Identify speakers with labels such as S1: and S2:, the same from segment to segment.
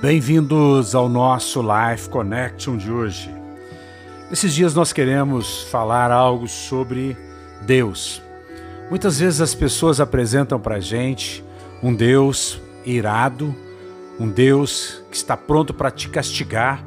S1: Bem-vindos ao nosso Life Connection de hoje. Esses dias nós queremos falar algo sobre Deus. Muitas vezes as pessoas apresentam para gente um Deus irado, um Deus que está pronto para te castigar,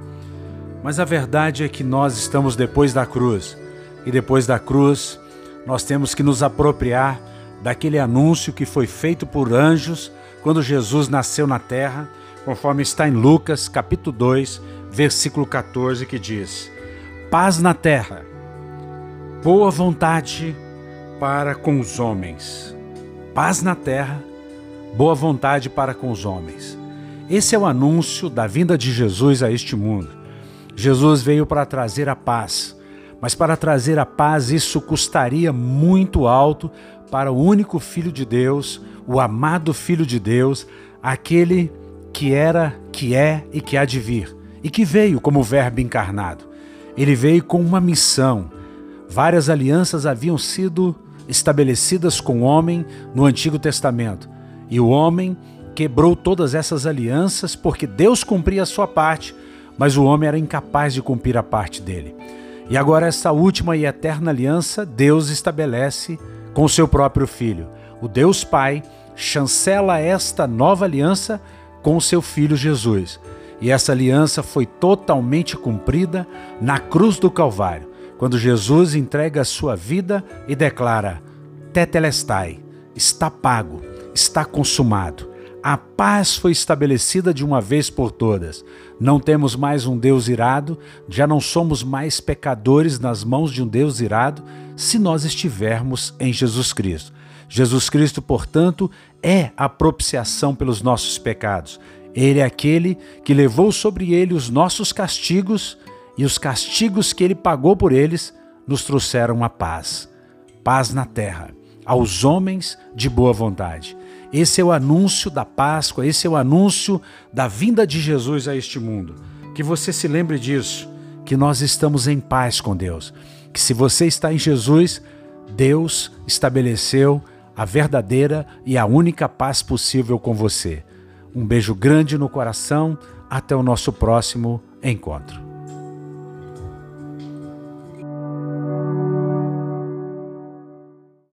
S1: mas a verdade é que nós estamos depois da cruz e depois da cruz nós temos que nos apropriar daquele anúncio que foi feito por anjos quando Jesus nasceu na terra conforme está em Lucas, capítulo 2, versículo 14, que diz: Paz na terra, boa vontade para com os homens. Paz na terra, boa vontade para com os homens. Esse é o anúncio da vinda de Jesus a este mundo. Jesus veio para trazer a paz, mas para trazer a paz isso custaria muito alto para o único Filho de Deus, o amado Filho de Deus, aquele que era, que é e que há de vir, e que veio como Verbo encarnado. Ele veio com uma missão. Várias alianças haviam sido estabelecidas com o homem no Antigo Testamento, e o homem quebrou todas essas alianças porque Deus cumpria a sua parte, mas o homem era incapaz de cumprir a parte dele. E agora, essa última e eterna aliança, Deus estabelece com seu próprio Filho. O Deus Pai chancela esta nova aliança com seu filho Jesus. E essa aliança foi totalmente cumprida na cruz do Calvário, quando Jesus entrega a sua vida e declara: Tetelestai, está pago, está consumado. A paz foi estabelecida de uma vez por todas. Não temos mais um Deus irado, já não somos mais pecadores nas mãos de um Deus irado, se nós estivermos em Jesus Cristo. Jesus Cristo, portanto, é a propiciação pelos nossos pecados. Ele é aquele que levou sobre ele os nossos castigos e os castigos que ele pagou por eles nos trouxeram a paz. Paz na terra, aos homens de boa vontade. Esse é o anúncio da Páscoa, esse é o anúncio da vinda de Jesus a este mundo. Que você se lembre disso, que nós estamos em paz com Deus. Que se você está em Jesus, Deus estabeleceu a verdadeira e a única paz possível com você. Um beijo grande no coração, até o nosso próximo encontro.